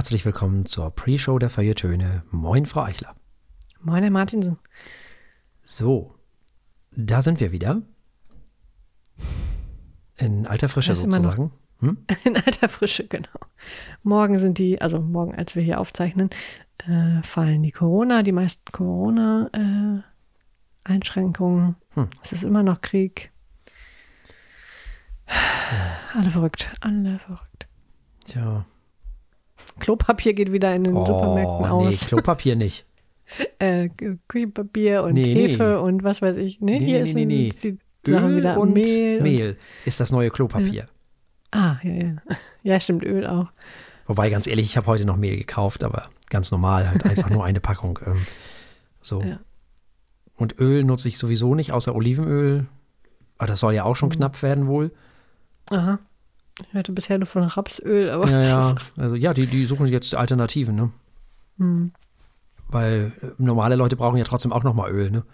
herzlich willkommen zur Pre-Show der Feiertöne. Moin, Frau Eichler. Moin, Herr Martinsen. So, da sind wir wieder. In alter Frische sozusagen. Hm? In alter Frische, genau. Morgen sind die, also morgen, als wir hier aufzeichnen, äh, fallen die Corona, die meisten Corona-Einschränkungen. Äh, hm. Es ist immer noch Krieg. Alle verrückt, alle verrückt. Tja. Klopapier geht wieder in den oh, Supermärkten aus. Nee, Klopapier nicht. äh, Küchenpapier und nee, Hefe nee. und was weiß ich. Nee, nee hier ist nee. die Sachen wieder und Mehl. Mehl ist das neue Klopapier. Ja. Ah, ja, ja. Ja, stimmt, Öl auch. Wobei, ganz ehrlich, ich habe heute noch Mehl gekauft, aber ganz normal, halt einfach nur eine Packung. Ähm, so. Ja. Und Öl nutze ich sowieso nicht, außer Olivenöl. Aber das soll ja auch schon mhm. knapp werden wohl. Aha. Ich hörte bisher nur von Rapsöl, aber. Ja, ja. Also ja, die, die suchen jetzt Alternativen, ne? Mhm. Weil äh, normale Leute brauchen ja trotzdem auch nochmal Öl, ne?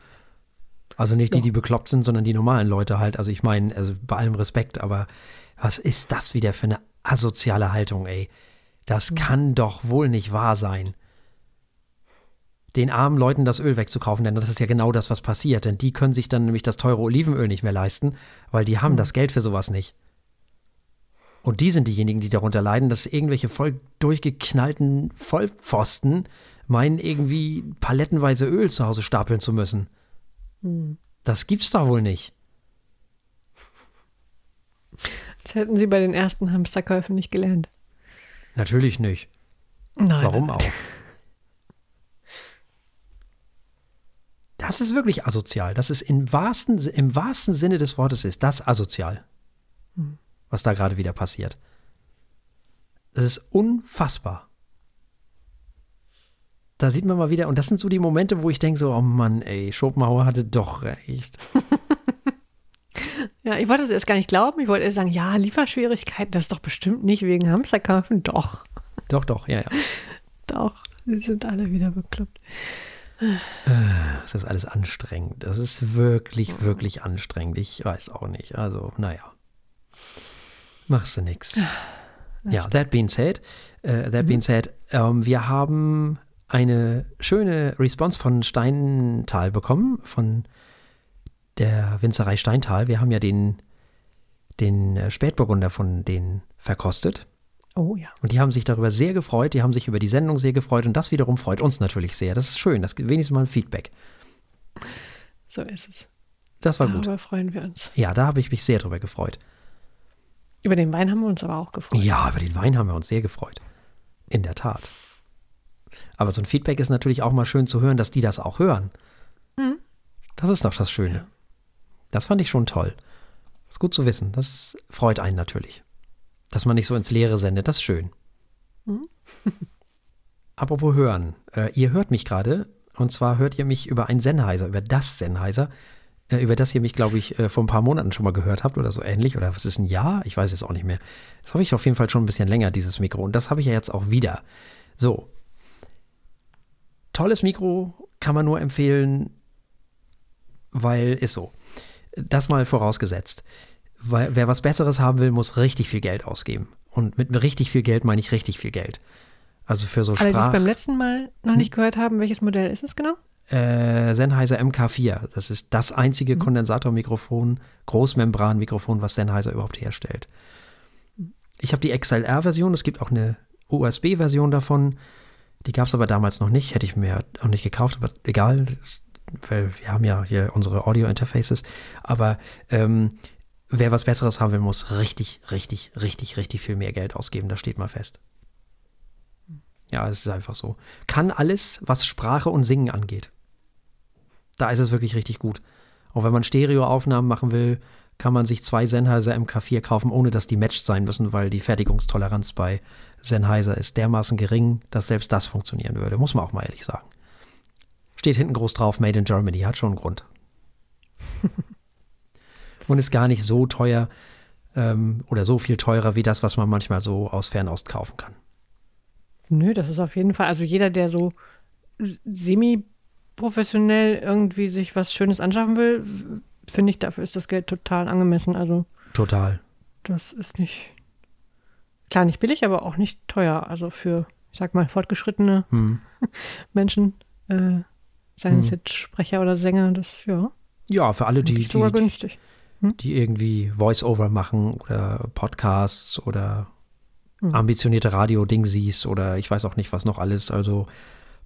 Also nicht die, die bekloppt sind, sondern die normalen Leute halt. Also ich meine, also bei allem Respekt, aber was ist das wieder für eine asoziale Haltung, ey? Das mhm. kann doch wohl nicht wahr sein. Den armen Leuten das Öl wegzukaufen, denn das ist ja genau das, was passiert. Denn die können sich dann nämlich das teure Olivenöl nicht mehr leisten, weil die haben mhm. das Geld für sowas nicht. Und die sind diejenigen, die darunter leiden, dass irgendwelche voll durchgeknallten Vollpfosten meinen, irgendwie palettenweise Öl zu Hause stapeln zu müssen. Hm. Das gibt's doch wohl nicht. Das hätten Sie bei den ersten Hamsterkäufen nicht gelernt. Natürlich nicht. Nein. Warum auch? Das ist wirklich asozial. Das ist im wahrsten, im wahrsten Sinne des Wortes ist das asozial. Hm. Was da gerade wieder passiert. Das ist unfassbar da sieht man mal wieder, und das sind so die Momente, wo ich denke so, oh Mann, ey, Schopenhauer hatte doch recht. ja, ich wollte es erst gar nicht glauben. Ich wollte erst sagen, ja, Lieferschwierigkeiten, das ist doch bestimmt nicht wegen Hamsterkaufen. Doch. Doch, doch, ja, ja. Doch, sie sind alle wieder bekloppt. Das ist alles anstrengend. Das ist wirklich, wirklich anstrengend. Ich weiß auch nicht. Also, naja. Machst du nix. Ja, that being said, uh, that mhm. being said, um, ähm, wir haben eine schöne Response von Steintal bekommen, von der Winzerei Steintal. Wir haben ja den, den Spätburgunder von denen verkostet. Oh ja. Und die haben sich darüber sehr gefreut, die haben sich über die Sendung sehr gefreut und das wiederum freut uns natürlich sehr. Das ist schön, das gibt wenigstens mal ein Feedback. So ist es. Das war Darüber gut. Darüber freuen wir uns. Ja, da habe ich mich sehr drüber gefreut. Über den Wein haben wir uns aber auch gefreut. Ja, über den Wein haben wir uns sehr gefreut. In der Tat. Aber so ein Feedback ist natürlich auch mal schön zu hören, dass die das auch hören. Mhm. Das ist doch das Schöne. Ja. Das fand ich schon toll. Ist gut zu wissen. Das freut einen natürlich. Dass man nicht so ins Leere sendet, das ist schön. Mhm. Apropos hören. Äh, ihr hört mich gerade. Und zwar hört ihr mich über ein Sennheiser, über das Sennheiser, über das ihr mich, glaube ich, äh, vor ein paar Monaten schon mal gehört habt oder so ähnlich. Oder was ist ein Jahr? Ich weiß jetzt auch nicht mehr. Das habe ich auf jeden Fall schon ein bisschen länger, dieses Mikro. Und das habe ich ja jetzt auch wieder. So, tolles Mikro, kann man nur empfehlen, weil ist so. Das mal vorausgesetzt. Weil, wer was Besseres haben will, muss richtig viel Geld ausgeben. Und mit richtig viel Geld meine ich richtig viel Geld. Also für so Sprach... Alle, die es beim letzten Mal noch hm? nicht gehört haben, welches Modell ist es genau? Äh, Sennheiser MK4. Das ist das einzige mhm. Kondensatormikrofon, Großmembranmikrofon, was Sennheiser überhaupt herstellt. Ich habe die XLR-Version, es gibt auch eine USB-Version davon. Die gab es aber damals noch nicht, hätte ich mir auch nicht gekauft, aber egal, weil wir haben ja hier unsere Audio-Interfaces. Aber ähm, wer was Besseres haben will, muss richtig, richtig, richtig, richtig viel mehr Geld ausgeben. Das steht mal fest. Ja, es ist einfach so. Kann alles, was Sprache und Singen angeht. Da ist es wirklich richtig gut. Auch wenn man Stereoaufnahmen machen will, kann man sich zwei Sennheiser MK4 kaufen, ohne dass die matched sein müssen, weil die Fertigungstoleranz bei Sennheiser ist dermaßen gering, dass selbst das funktionieren würde. Muss man auch mal ehrlich sagen. Steht hinten groß drauf, Made in Germany, hat schon einen Grund. Und ist gar nicht so teuer ähm, oder so viel teurer wie das, was man manchmal so aus Fernost kaufen kann. Nö, das ist auf jeden Fall, also jeder, der so semi-professionell irgendwie sich was Schönes anschaffen will, finde ich, dafür ist das Geld total angemessen. Also total. Das ist nicht klar nicht billig, aber auch nicht teuer. Also für, sag mal, fortgeschrittene Hm. Menschen, äh, seien es Hm. jetzt Sprecher oder Sänger, das, ja, Ja, für alle, die, die, günstig. die irgendwie Voice-Over machen oder Podcasts oder Hm. ambitionierte Radio-Dingsies oder ich weiß auch nicht, was noch alles. Also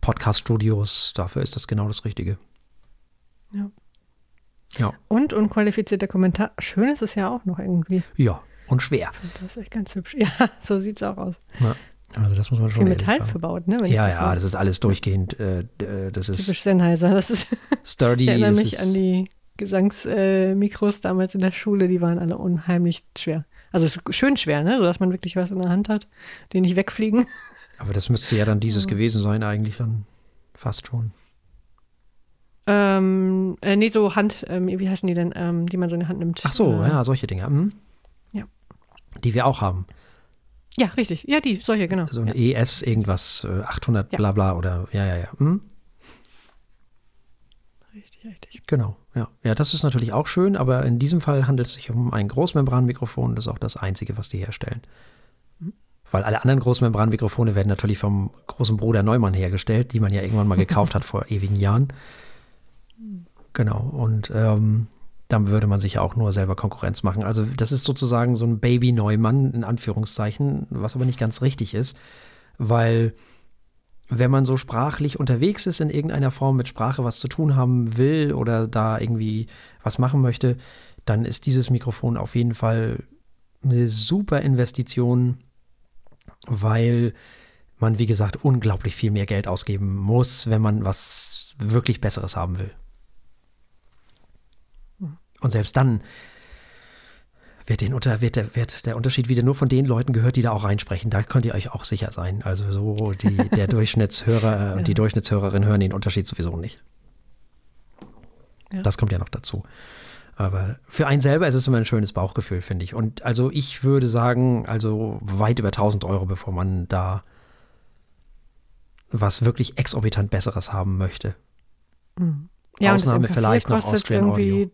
Podcast-Studios, dafür ist das genau das Richtige. Ja. Ja, Und unqualifizierter Kommentar. Schön ist es ja auch noch irgendwie. ja und schwer. Das ist echt ganz hübsch. Ja, so sieht es auch aus. Also das muss man schon Viel Metall sagen. verbaut, ne? Ja, das ja, so- das ist alles durchgehend. Äh, äh, das ist Typisch Sennheiser. Das ist, sturdy. ich erinnere mich ist, an die Gesangsmikros äh, damals in der Schule, die waren alle unheimlich schwer. Also es ist schön schwer, ne? Sodass man wirklich was in der Hand hat, die nicht wegfliegen. Aber das müsste ja dann dieses gewesen sein, eigentlich dann fast schon. Ähm, äh, nee, so Hand, ähm, wie heißen die denn, ähm, die man so in die Hand nimmt? Ach so, äh, ja, solche Dinge. Mhm. Ja. Die wir auch haben. Ja, richtig. Ja, die, solche, genau. So ein ja. ES irgendwas, äh, 800 Ja. bla bla oder ja, ja, ja. Mhm. Richtig, richtig. Genau, ja. Ja, das ist natürlich auch schön, aber in diesem Fall handelt es sich um ein Großmembranmikrofon. Das ist auch das einzige, was die herstellen. Weil alle anderen Großmembranmikrofone werden natürlich vom großen Bruder Neumann hergestellt, die man ja irgendwann mal gekauft hat vor ewigen Jahren. Genau, und ähm, dann würde man sich ja auch nur selber Konkurrenz machen. Also das ist sozusagen so ein Baby Neumann in Anführungszeichen, was aber nicht ganz richtig ist, weil wenn man so sprachlich unterwegs ist, in irgendeiner Form mit Sprache was zu tun haben will oder da irgendwie was machen möchte, dann ist dieses Mikrofon auf jeden Fall eine super Investition, weil man, wie gesagt, unglaublich viel mehr Geld ausgeben muss, wenn man was wirklich Besseres haben will. Und selbst dann wird, den unter, wird, der, wird der Unterschied wieder nur von den Leuten gehört, die da auch reinsprechen. Da könnt ihr euch auch sicher sein. Also so die, der Durchschnittshörer und die Ja. Durchschnittshörerin hören den Unterschied sowieso nicht. Ja. Das kommt ja noch dazu. Aber für einen selber ist es immer ein schönes Bauchgefühl, finde ich. Und also ich würde sagen, also weit über 1000 Euro, bevor man da was wirklich exorbitant Besseres haben möchte. Mhm. Ja, Ausnahme MK4 vielleicht noch Austrian irgendwie Audio.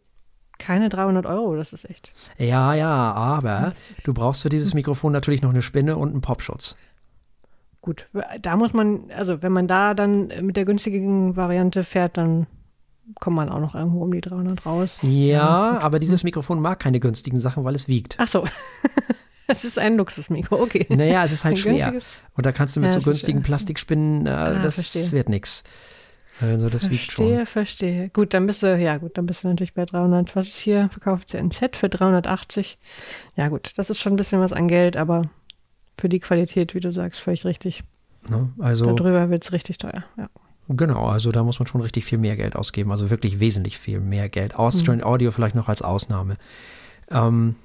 Keine 300 Euro, das ist echt. Ja, ja, aber du brauchst für dieses Mikrofon natürlich noch eine Spinne und einen Popschutz. Gut, da muss man, also wenn man da dann mit der günstigen Variante fährt, dann kommt man auch noch irgendwo um die 300 raus. Ja, aber dieses Mikrofon mag keine günstigen Sachen, weil es wiegt. Ach so, es ist ein Luxusmikro, okay. Naja, es ist halt Ein schwer. Und da kannst du mit Ja, so verstehe. günstigen Plastikspinnen, äh, Ah, das verstehe. wird nix. Also das wiegt verstehe, schon. verstehe. Gut, dann bist du, ja gut, dann bist du natürlich bei 300. Was ist hier? Verkauft sie ein Set für 380. Ja gut, das ist schon ein bisschen was an Geld, aber für die Qualität, wie du sagst, völlig richtig. Ne? Also Darüber wird es richtig teuer. Ja. Genau, also da muss man schon richtig viel mehr Geld ausgeben. Also wirklich wesentlich viel mehr Geld. Austrian Audio vielleicht noch als Ausnahme. Ähm,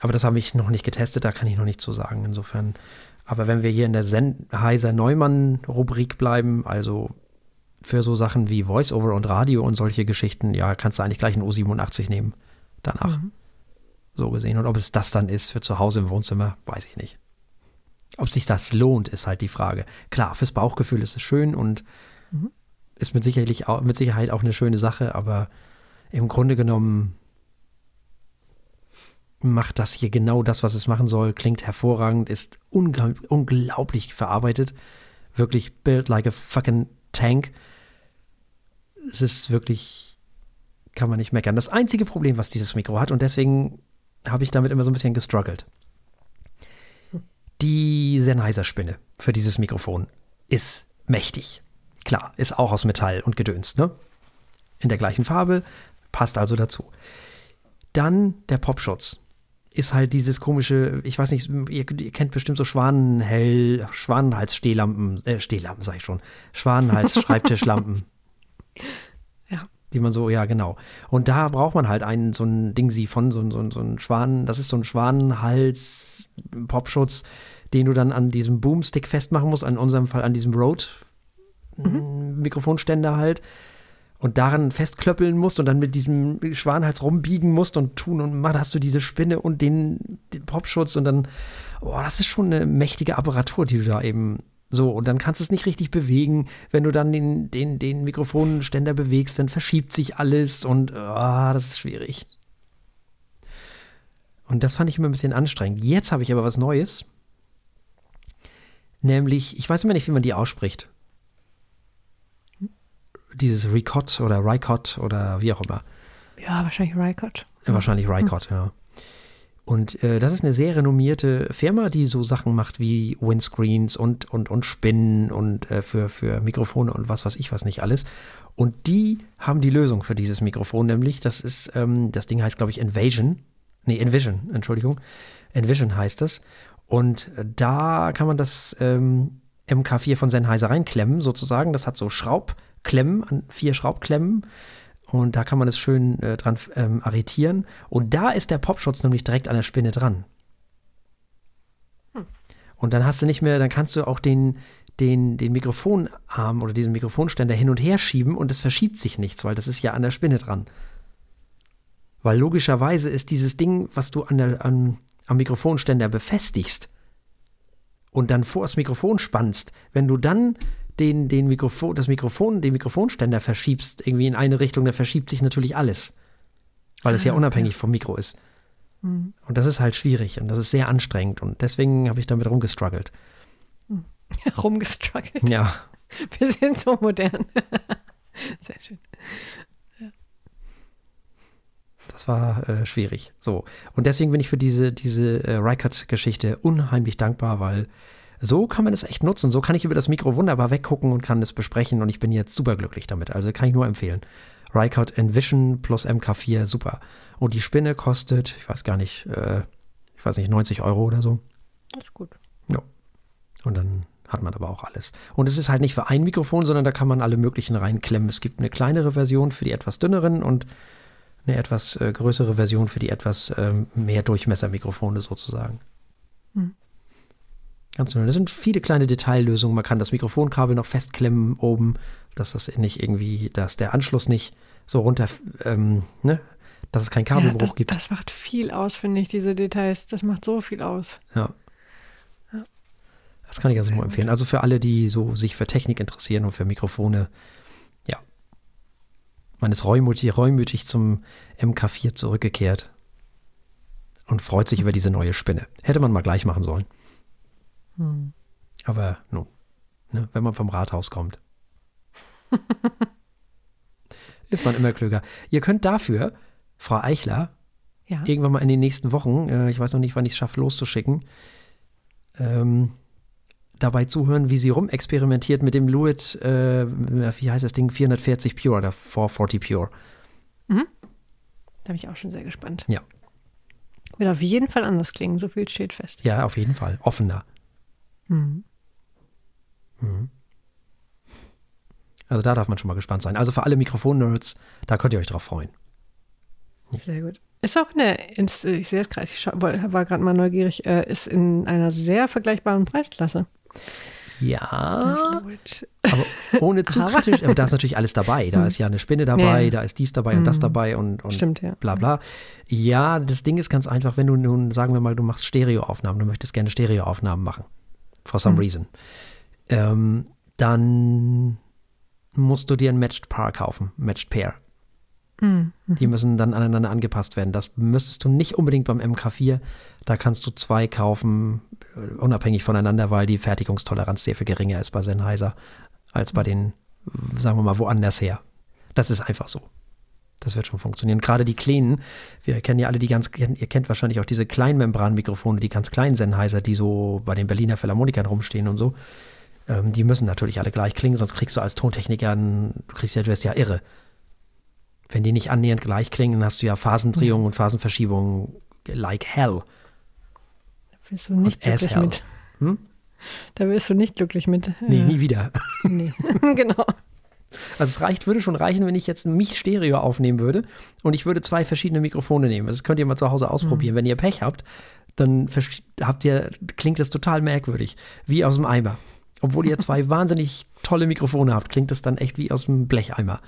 aber das habe ich noch nicht getestet, da kann ich noch nicht zu sagen. Insofern. Aber wenn wir hier in der Sennheiser Neumann-Rubrik bleiben, also für so Sachen wie Voice-Over und Radio und solche Geschichten, ja, kannst du eigentlich gleich einen U87 nehmen. Danach. So gesehen. Und ob es das dann ist für zu Hause im Wohnzimmer, weiß ich nicht. Ob sich das lohnt, ist halt die Frage. Klar, fürs Bauchgefühl ist es schön und ist mit, sicherlich auch, mit Sicherheit auch eine schöne Sache, aber im Grunde genommen macht das hier genau das, was es machen soll, klingt hervorragend, ist unglaublich verarbeitet, wirklich built like a fucking tank. Es ist wirklich, kann man nicht meckern. Das einzige Problem, was dieses Mikro hat, und deswegen habe ich damit immer so ein bisschen gestruggelt. Die Sennheiser-Spinne für dieses Mikrofon ist mächtig. Klar, ist auch aus Metall und Gedöns, ne? In der gleichen Farbe, passt also dazu. Dann der Popschutz. Ist halt dieses komische, ich weiß nicht, ihr, ihr kennt bestimmt so Schwanenhell, Schwanenhals-Stehlampen, äh, Stehlampen sag ich schon, Schwanenhals-Schreibtischlampen. Ja. Die man so, ja, genau. Und da braucht man halt einen, so ein Ding sie von, so, ein- so, ein- so ein Schwan, das ist so ein Schwanenhals-Popschutz, den du dann an diesem Boomstick festmachen musst, in unserem Fall an diesem Rode-Mikrofonständer halt. Und daran festklöppeln musst und dann mit diesem Schwanenhals rumbiegen musst und tun und machen, hast du diese Spinne und den, den Popschutz und dann, oh, das ist schon eine mächtige Apparatur, die du da eben so, und dann kannst du es nicht richtig bewegen. Wenn du dann den, den, den Mikrofonständer bewegst, dann verschiebt sich alles und ah, das ist schwierig. Und das fand ich immer ein bisschen anstrengend. Jetzt habe ich aber was Neues. Nämlich, ich weiß immer nicht, wie man die ausspricht. Dieses Ricot oder Ricot oder wie auch immer. Ja, wahrscheinlich Ricot. Wahrscheinlich Ricot, ja. Und äh, das ist eine sehr renommierte Firma, die so Sachen macht wie Windscreens und, und, und Spinnen und äh, für, für Mikrofone und was weiß ich was nicht alles. Und die haben die Lösung für dieses Mikrofon, nämlich das ist, ähm, das Ding heißt, glaube ich, Invasion. Nee, Envision, Entschuldigung. Envision heißt das. Und da kann man das ähm, MK4 von Sennheiser reinklemmen, sozusagen. Das hat so Schraubklemmen, vier Schraubklemmen. Und da kann man es schön äh, dran ähm, arretieren. Und da ist der Popschutz nämlich direkt an der Spinne dran. Hm. Und dann hast du nicht mehr, dann kannst du auch den, den, den Mikrofonarm oder diesen Mikrofonständer hin und her schieben und es verschiebt sich nichts, weil das ist ja an der Spinne dran. Weil logischerweise ist dieses Ding, was du an der, an, am Mikrofonständer befestigst und dann vor das Mikrofon spannst, wenn du dann den, den Mikrofon, das Mikrofon, den Mikrofonständer verschiebst, irgendwie in eine Richtung, da verschiebt sich natürlich alles. Weil es ja ah, unabhängig vom Mikro ist. Mhm. Und das ist halt schwierig und das ist sehr anstrengend und deswegen habe ich damit rumgestruggelt. rumgestruggelt? Ja. Wir sind so modern. Sehr schön. Das war äh, schwierig. So. Und deswegen bin ich für diese, diese äh, Rycut-Geschichte unheimlich dankbar, weil so kann man es echt nutzen. So kann ich über das Mikro wunderbar weggucken und kann es besprechen und ich bin jetzt super glücklich damit. Also kann ich nur empfehlen. Rycut Envision plus MK4, super. Und die Spinne kostet, ich weiß gar nicht, äh, ich weiß nicht, 90 Euro oder so. Das ist gut. Ja. Und dann hat man aber auch alles. Und es ist halt nicht für ein Mikrofon, sondern da kann man alle möglichen reinklemmen. Es gibt eine kleinere Version für die etwas dünneren und eine etwas äh, größere Version für die etwas ähm, mehr Durchmessermikrofone sozusagen. Ganz genau. Das sind viele kleine Detaillösungen. Man kann das Mikrofonkabel noch festklemmen oben, dass das nicht irgendwie, dass der Anschluss nicht so runter, ähm, ne? dass es keinen Kabelbruch ja, das, gibt. Das macht viel aus, finde ich, diese Details. Das macht so viel aus. Ja. ja. Das kann ich also nur empfehlen. Also für alle, die so sich für Technik interessieren und für Mikrofone, ja. Man ist reumütig, reumütig zum MK4 zurückgekehrt und freut sich über diese neue Spinne. Hätte man mal gleich machen sollen. Hm. Aber nun, ne, wenn man vom Rathaus kommt, ist man immer klüger. Ihr könnt dafür, Frau Eichler, ja. irgendwann mal in den nächsten Wochen, äh, ich weiß noch nicht, wann ich es schaffe, loszuschicken, ähm, dabei zuhören, wie sie rumexperimentiert mit dem Luit, äh, wie heißt das Ding, 440 Pure oder 440 Pure. Mhm. Da bin ich auch schon sehr gespannt. Ja. Wird auf jeden Fall anders klingen, so viel steht fest. Ja, auf jeden Fall. Offener. Mhm. Mhm. Also da darf man schon mal gespannt sein. Also für alle Mikrofon-Nerds, da könnt ihr euch drauf freuen. Sehr gut. Ist auch eine, ich sehe es gerade, ich war gerade mal neugierig, äh, ist in einer sehr vergleichbaren Preisklasse. Ja, aber ohne zu kritisch, aber da ist natürlich alles dabei. Da hm. ist ja eine Spinne dabei, ja. da ist dies dabei und das hm. dabei und, und Stimmt, ja. bla bla. Ja, das Ding ist ganz einfach, wenn du nun, sagen wir mal, du machst Stereoaufnahmen, du möchtest gerne Stereoaufnahmen machen for some mhm. reason, ähm, dann musst du dir ein Matched Paar kaufen, Matched Pair. Mhm. Die müssen dann aneinander angepasst werden. Das müsstest du nicht unbedingt beim MK4. Da kannst du zwei kaufen, äh, unabhängig voneinander, weil die Fertigungstoleranz sehr viel geringer ist bei Sennheiser als bei den, sagen wir mal, woanders her. Das ist einfach so. Das wird schon funktionieren. Gerade die kleinen, wir kennen ja alle die ganz, ihr kennt wahrscheinlich auch diese Kleinmembranmikrofone, die ganz kleinen Sennheiser, die so bei den Berliner Philharmonikern rumstehen und so. Ähm, die müssen natürlich alle gleich klingen, sonst kriegst du als Tontechniker, du kriegst ja, du wirst ja irre. Wenn die nicht annähernd gleich klingen, dann hast du ja Phasendrehungen und Phasenverschiebungen like hell. Da bist du nicht und glücklich mit. Hm? Da wirst du nicht glücklich mit. Nee, nie wieder. Nee, genau. Also es reicht, würde schon reichen, wenn ich jetzt mich Stereo aufnehmen würde und ich würde zwei verschiedene Mikrofone nehmen. Also das könnt ihr mal zu Hause ausprobieren. Mhm. Wenn ihr Pech habt, dann habt ihr, klingt das total merkwürdig, wie aus dem Eimer. Obwohl ihr zwei wahnsinnig tolle Mikrofone habt, klingt das dann echt wie aus dem Blecheimer.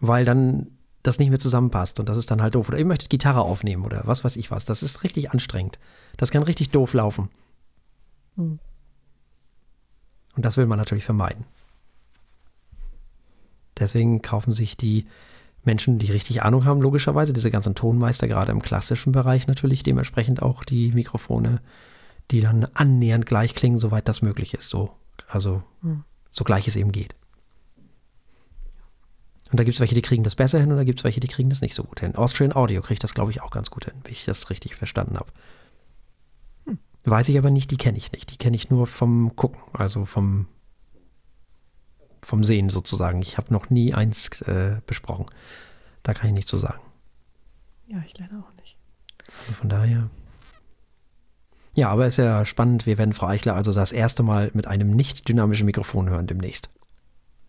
Weil dann das nicht mehr zusammenpasst und das ist dann halt doof. Oder ihr möchtet Gitarre aufnehmen oder was weiß ich was. Das ist richtig anstrengend. Das kann richtig doof laufen. Mhm. Und das will man natürlich vermeiden. Deswegen kaufen sich die Menschen, die richtig Ahnung haben, logischerweise, diese ganzen Tonmeister, gerade im klassischen Bereich natürlich, dementsprechend auch die Mikrofone, die dann annähernd gleich klingen, soweit das möglich ist. So, also hm. so gleich es eben geht. Und da gibt es welche, die kriegen das besser hin und da gibt es welche, die kriegen das nicht so gut hin. Austrian Audio kriegt das, glaube ich, auch ganz gut hin, wenn ich das richtig verstanden habe. Weiß ich aber nicht, die kenne ich nicht. Die kenne ich nur vom Gucken, also vom, vom Sehen sozusagen. Ich habe noch nie eins äh, besprochen. Da kann ich nichts zu sagen. Ja, ich leider auch nicht. Also von daher. Ja, aber ist ja spannend. Wir werden Frau Eichler also das erste Mal mit einem nicht dynamischen Mikrofon hören demnächst.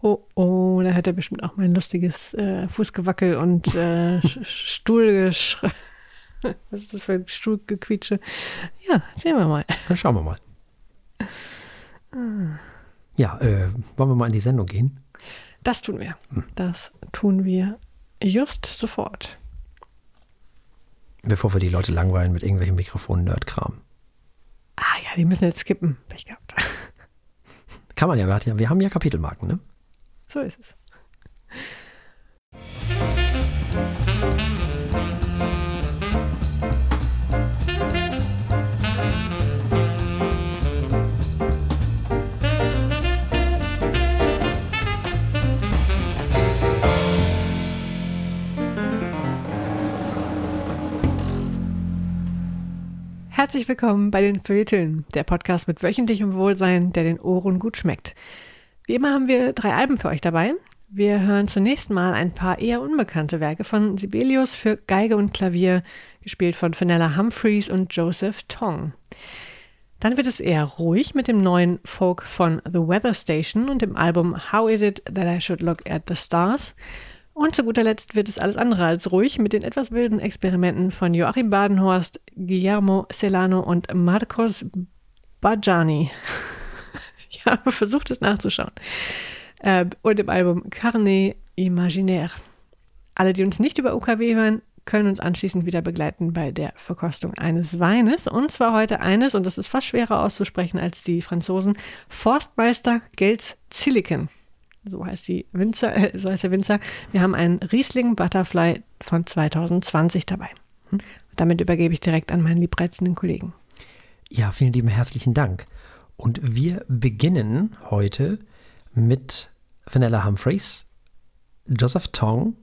Oh, oh, da hat er bestimmt auch mein lustiges äh, Fußgewackel und äh, Stuhlgeschrei. Was ist das für ein Stuhlgequietsche? Ja, sehen wir mal. Dann schauen wir mal. Ja, äh, wollen wir mal in die Sendung gehen? Das tun wir. Hm. Das tun wir just sofort. Bevor wir die Leute langweilen mit irgendwelchen Mikrofonen-Nerd-Kram. Ah ja, die müssen jetzt skippen. Pech gehabt. Kann man ja, wir haben ja Kapitelmarken, ne? So ist es. Herzlich willkommen bei den Feuilletönen, der Podcast mit wöchentlichem Wohlsein, der den Ohren gut schmeckt. Wie immer haben wir drei Alben für euch dabei. Wir hören zunächst mal ein paar eher unbekannte Werke von Sibelius für Geige und Klavier, gespielt von Fenella Humphreys und Joseph Tong. Dann wird es eher ruhig mit dem neuen Folk von The Weather Station und dem Album How Is It That I Should Look at the Stars. Und zu guter Letzt wird es alles andere als ruhig mit den etwas wilden Experimenten von Joachim Badenhorst, Guillermo Celano und Marcos Bajani. Ich habe versucht, es nachzuschauen. Äh, und im Album Carnet Imaginaire. Alle, die uns nicht über UKW hören, können uns anschließend wieder begleiten bei der Verkostung eines Weines. Und zwar heute eines, und das ist fast schwerer auszusprechen als die Franzosen, Forstmeister Gels Silicon. So heißt, die Winzer, äh, so heißt der Winzer. Wir haben einen Riesling Butterfly von 2020 dabei. Hm? Damit übergebe ich direkt an meinen liebreizenden Kollegen. Ja, vielen lieben herzlichen Dank. Und wir beginnen heute mit Vanilla Humphreys, Joseph Tong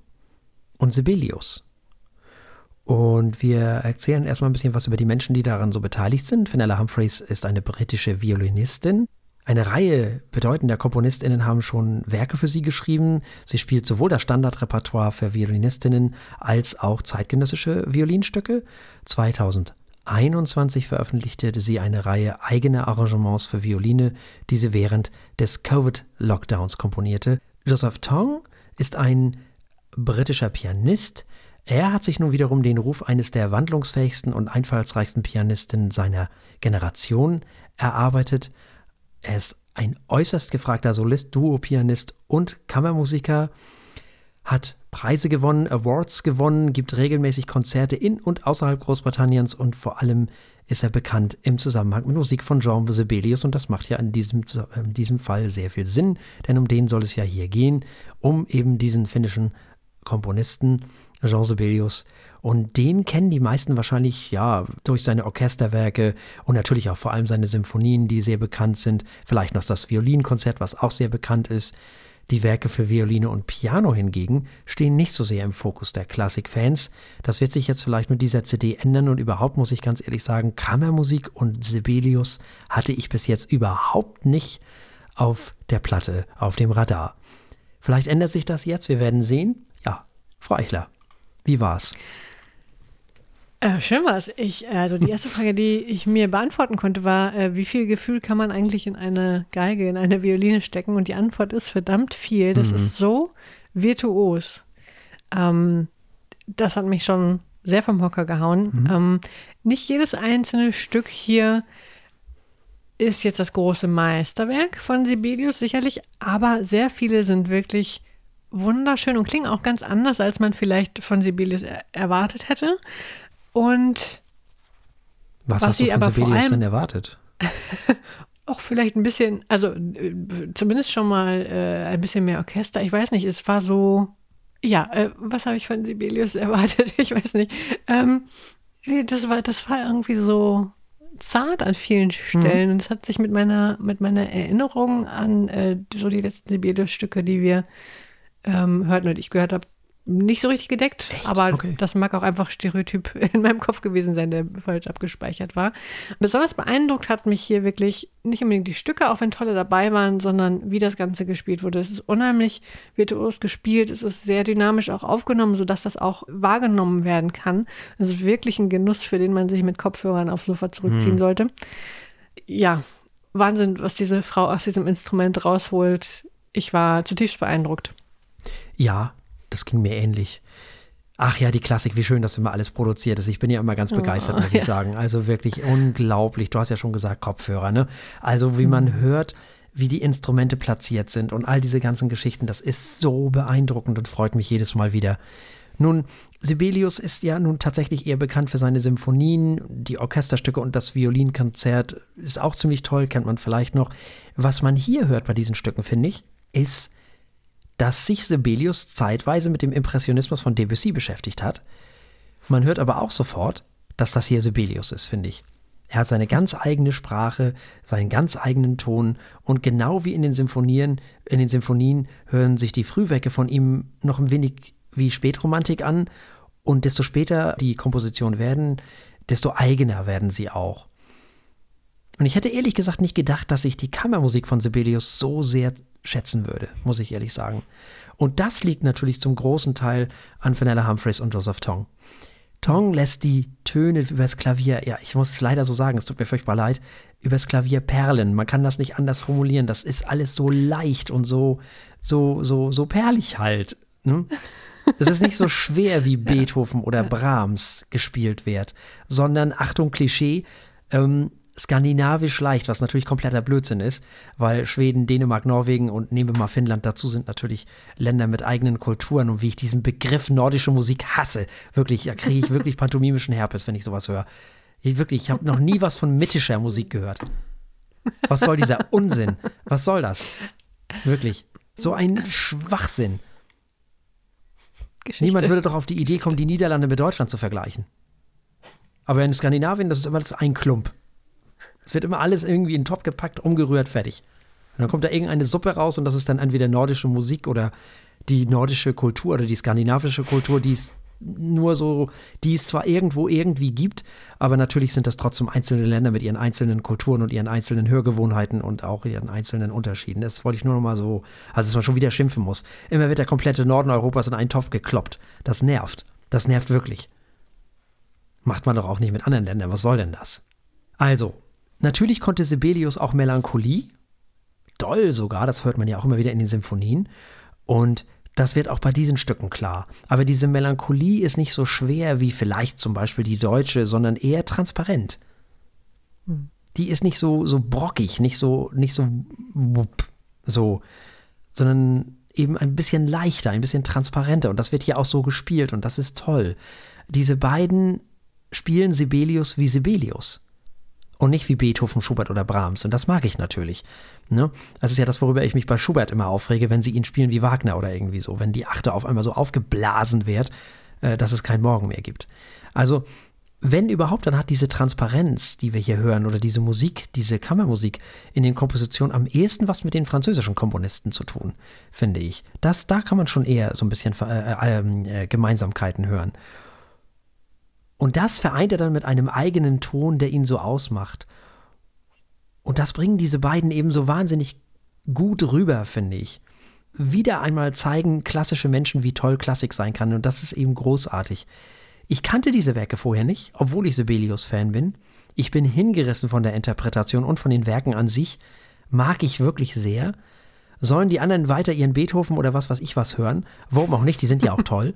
und Sibelius. Und wir erzählen erstmal ein bisschen was über die Menschen, die daran so beteiligt sind. Vanilla Humphreys ist eine britische Violinistin. Eine Reihe bedeutender KomponistInnen haben schon Werke für sie geschrieben. Sie spielt sowohl das Standardrepertoire für Violinistinnen als auch zeitgenössische Violinstücke. 2000 2021 veröffentlichte sie eine Reihe eigener Arrangements für Violine, die sie während des Covid-Lockdowns komponierte. Joseph Tong ist ein britischer Pianist. Er hat sich nun wiederum den Ruf eines der wandlungsfähigsten und einfallsreichsten Pianisten seiner Generation erarbeitet. Er ist ein äußerst gefragter Solist, Duo-Pianist und Kammermusiker. Hat Preise gewonnen, Awards gewonnen, gibt regelmäßig Konzerte in und außerhalb Großbritanniens und vor allem ist er bekannt im Zusammenhang mit Musik von Jean Sibelius und das macht ja in diesem, in diesem Fall sehr viel Sinn, denn um den soll es ja hier gehen, um eben diesen finnischen Komponisten Jean Sibelius und den kennen die meisten wahrscheinlich ja durch seine Orchesterwerke und natürlich auch vor allem seine Symphonien, die sehr bekannt sind, vielleicht noch das Violinkonzert, was auch sehr bekannt ist. Die Werke für Violine und Piano hingegen stehen nicht so sehr im Fokus der Klassikfans. Das wird sich jetzt vielleicht mit dieser CD ändern und überhaupt muss ich ganz ehrlich sagen, Kammermusik und Sibelius hatte ich bis jetzt überhaupt nicht auf der Platte, auf dem Radar. Vielleicht ändert sich das jetzt, wir werden sehen. Ja, Frau Eichler, wie war's? Äh, schön war's. Ich, also die erste Frage, die ich mir beantworten konnte, war, äh, wie viel Gefühl kann man eigentlich in eine Geige, in eine Violine stecken? Und die Antwort ist verdammt viel. Das mhm. ist so virtuos. Ähm, das hat mich schon sehr vom Hocker gehauen. Mhm. Ähm, nicht jedes einzelne Stück hier ist jetzt das große Meisterwerk von Sibelius, sicherlich, aber sehr viele sind wirklich wunderschön und klingen auch ganz anders, als man vielleicht von Sibelius er erwartet hätte. Und was, was hast du von Sibelius denn erwartet? auch vielleicht ein bisschen, also zumindest schon mal äh, ein bisschen mehr Orchester. Ich weiß nicht, es war so, ja, äh, was habe ich von Sibelius erwartet? Ich weiß nicht. Ähm, das war, das war irgendwie so zart an vielen Stellen. Mhm. Und es hat sich mit meiner, mit meiner Erinnerung an äh, so die letzten Sibelius-Stücke, die wir ähm, hörten und ich gehört habe, nicht so richtig gedeckt, Echt? aber okay. das mag auch einfach Stereotyp in meinem Kopf gewesen sein, der falsch abgespeichert war. Besonders beeindruckt hat mich hier wirklich nicht unbedingt die Stücke, auch wenn tolle dabei waren, sondern wie das Ganze gespielt wurde. Es ist unheimlich virtuos gespielt, es ist sehr dynamisch auch aufgenommen, sodass das auch wahrgenommen werden kann. Es ist wirklich ein Genuss, für den man sich mit Kopfhörern aufs Sofa zurückziehen hm. sollte. Ja, Wahnsinn, was diese Frau aus diesem Instrument rausholt. Ich war zutiefst beeindruckt. Ja, das ging mir ähnlich. Ach ja, die Klassik, wie schön das immer alles produziert ist. Ich bin ja immer ganz begeistert, oh, muss ich ja. sagen. Also wirklich unglaublich. Du hast ja schon gesagt, Kopfhörer, ne? Also wie man mhm. hört, wie die Instrumente platziert sind und all diese ganzen Geschichten, das ist so beeindruckend und freut mich jedes Mal wieder. Nun, Sibelius ist ja nun tatsächlich eher bekannt für seine Symphonien, die Orchesterstücke und das Violinkonzert ist auch ziemlich toll, kennt man vielleicht noch. Was man hier hört bei diesen Stücken, finde ich, ist dass sich Sibelius zeitweise mit dem Impressionismus von Debussy beschäftigt hat. Man hört aber auch sofort, dass das hier Sibelius ist, finde ich. Er hat seine ganz eigene Sprache, seinen ganz eigenen Ton und genau wie in den Symphonien, in den Symphonien hören sich die Frühwerke von ihm noch ein wenig wie Spätromantik an und desto später die Kompositionen werden, desto eigener werden sie auch. Und ich hätte ehrlich gesagt nicht gedacht, dass ich die Kammermusik von Sibelius so sehr schätzen würde, muss ich ehrlich sagen. Und das liegt natürlich zum großen Teil an Fenella Humphreys und Joseph Tong. Tong lässt die Töne übers Klavier, ja, ich muss es leider so sagen, es tut mir furchtbar leid, übers Klavier perlen. Man kann das nicht anders formulieren. Das ist alles so leicht und so, so, so, so perlig halt. Ne? Das ist nicht so schwer, wie Beethoven oder Brahms gespielt wird, sondern, Achtung, Klischee, ähm, skandinavisch leicht, was natürlich kompletter Blödsinn ist, weil Schweden, Dänemark, Norwegen und nehmen wir mal Finnland dazu sind natürlich Länder mit eigenen Kulturen und wie ich diesen Begriff nordische Musik hasse, wirklich, da kriege ich wirklich pantomimischen Herpes, wenn ich sowas höre. Ich wirklich, ich habe noch nie was von mittischer Musik gehört. Was soll dieser Unsinn? Was soll das? Wirklich. So ein Schwachsinn. Geschichte. Niemand würde doch auf die Idee kommen, die Niederlande mit Deutschland zu vergleichen. Aber in Skandinavien, das ist immer das ein Klump. Es wird immer alles irgendwie in den Topf gepackt, umgerührt, fertig. Und dann kommt da irgendeine Suppe raus und das ist dann entweder nordische Musik oder die nordische Kultur oder die skandinavische Kultur, die es nur so, die es zwar irgendwo irgendwie gibt, aber natürlich sind das trotzdem einzelne Länder mit ihren einzelnen Kulturen und ihren einzelnen Hörgewohnheiten und auch ihren einzelnen Unterschieden. Das wollte ich nur noch mal so, also dass man schon wieder schimpfen muss. Immer wird der komplette Norden Europas in einen Topf gekloppt. Das nervt. Das nervt wirklich. Macht man doch auch nicht mit anderen Ländern. Was soll denn das? Also, Natürlich konnte Sibelius auch Melancholie, doll sogar, das hört man ja auch immer wieder in den Symphonien. Und das wird auch bei diesen Stücken klar. Aber diese Melancholie ist nicht so schwer wie vielleicht zum Beispiel die deutsche, sondern eher transparent. Hm. Die ist nicht so, so brockig, nicht so, nicht so, so, sondern eben ein bisschen leichter, ein bisschen transparenter. Und das wird hier auch so gespielt und das ist toll. Diese beiden spielen Sibelius wie Sibelius und nicht wie Beethoven, Schubert oder Brahms. Und das mag ich natürlich. Ne? Das ist ja das, worüber ich mich bei Schubert immer aufrege, wenn sie ihn spielen wie Wagner oder irgendwie so. Wenn die Achte auf einmal so aufgeblasen wird, äh, dass es kein Morgen mehr gibt. Also, wenn überhaupt, dann hat diese Transparenz, die wir hier hören, oder diese Musik, diese Kammermusik in den Kompositionen am ehesten was mit den französischen Komponisten zu tun, finde ich. Das, da kann man schon eher so ein bisschen äh, äh, äh Gemeinsamkeiten hören. Und das vereint er dann mit einem eigenen Ton, der ihn so ausmacht. Und das bringen diese beiden eben so wahnsinnig gut rüber, finde ich. Wieder einmal zeigen klassische Menschen, wie toll Klassik sein kann. Und das ist eben großartig. Ich kannte diese Werke vorher nicht, obwohl ich Sibelius-Fan bin. Ich bin hingerissen von der Interpretation und von den Werken an sich. Mag ich wirklich sehr. Sollen die anderen weiter ihren Beethoven oder was weiß ich was hören? Warum auch nicht, die sind ja auch toll.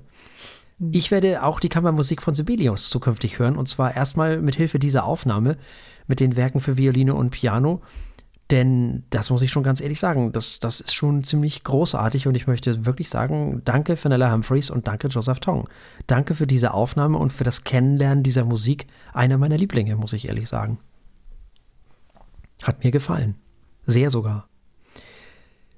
Mhm. Ich werde auch die Kammermusik von Sibelius zukünftig hören und zwar erstmal mit Hilfe dieser Aufnahme mit den Werken für Violine und Piano. Denn das muss ich schon ganz ehrlich sagen, das, das ist schon ziemlich großartig und ich möchte wirklich sagen, danke Fenella Humphreys und danke Joseph Tong. Danke für diese Aufnahme und für das Kennenlernen dieser Musik. Einer meiner Lieblinge, muss ich ehrlich sagen. Hat mir gefallen. Sehr sogar.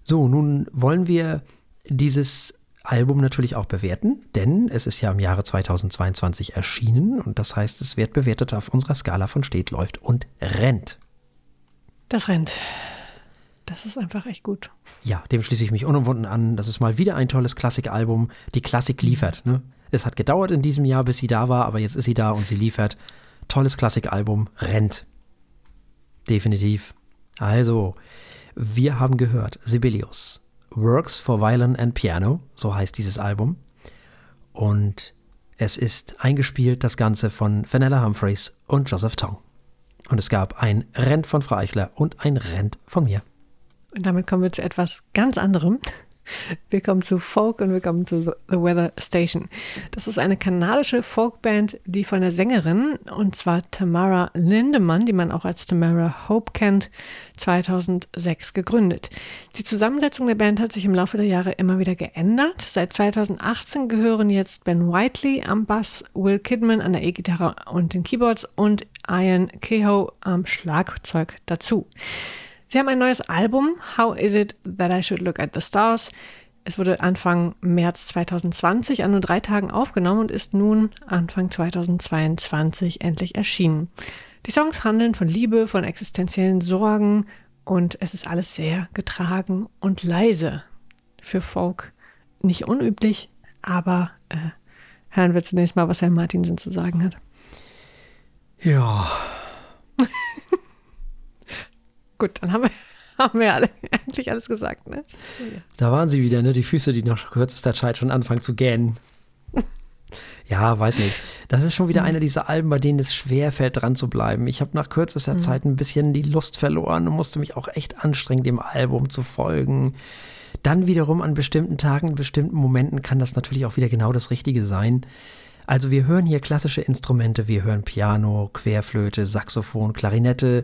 So, nun wollen wir dieses Album natürlich auch bewerten, denn es ist ja im Jahre 2022 erschienen und das heißt, es wird bewertet auf unserer Skala von steht, läuft und rennt. Das rennt. Das ist einfach echt gut. Ja, dem schließe ich mich unumwunden an. Das ist mal wieder ein tolles Klassikalbum. Die Klassik liefert. Ne? Es hat gedauert in diesem Jahr, bis sie da war, aber jetzt ist sie da und sie liefert. Tolles Klassikalbum. Rennt. Definitiv. Also, wir haben gehört, Sibelius. Works for Violin and Piano, so heißt dieses Album. Und es ist eingespielt, das Ganze von Vanilla Humphreys und Joseph Tong. Und es gab ein Rent von Frau Eichler und ein Rent von mir. Und damit kommen wir zu etwas ganz anderem. Wir kommen zu Folk und wir kommen zu The Weather Station. Das ist eine kanadische Folkband, die von der Sängerin, und zwar Tamara Lindemann, die man auch als Tamara Hope kennt, 2006 gegründet. Die Zusammensetzung der Band hat sich im Laufe der Jahre immer wieder geändert. Seit 2018 gehören jetzt Ben Whiteley am Bass, Will Kidman an der E-Gitarre und den Keyboards und Ian Kehoe am Schlagzeug dazu. Sie haben ein neues Album, How Is It That I Should Look at the Stars? Es wurde Anfang März 2020 an nur drei Tagen aufgenommen und ist nun Anfang 2022 endlich erschienen. Die Songs handeln von Liebe, von existenziellen Sorgen und es ist alles sehr getragen und leise. Für Folk nicht unüblich, aber äh, hören wir zunächst mal, was Herr Martinsen zu sagen hat. Ja. Gut, dann haben wir, haben wir alle, eigentlich alles gesagt, ne? Da waren sie wieder, ne? Die Füße, die nach kürzester Zeit schon anfangen zu gähnen. ja, weiß nicht. Das ist schon wieder einer dieser Alben, bei denen es schwer fällt, dran zu bleiben. Ich habe nach kürzester mhm. Zeit ein bisschen die Lust verloren und musste mich auch echt anstrengen, dem Album zu folgen. Dann wiederum an bestimmten Tagen, in bestimmten Momenten kann das natürlich auch wieder genau das Richtige sein. Also wir hören hier klassische Instrumente, wir hören Piano, Querflöte, Saxophon, Klarinette,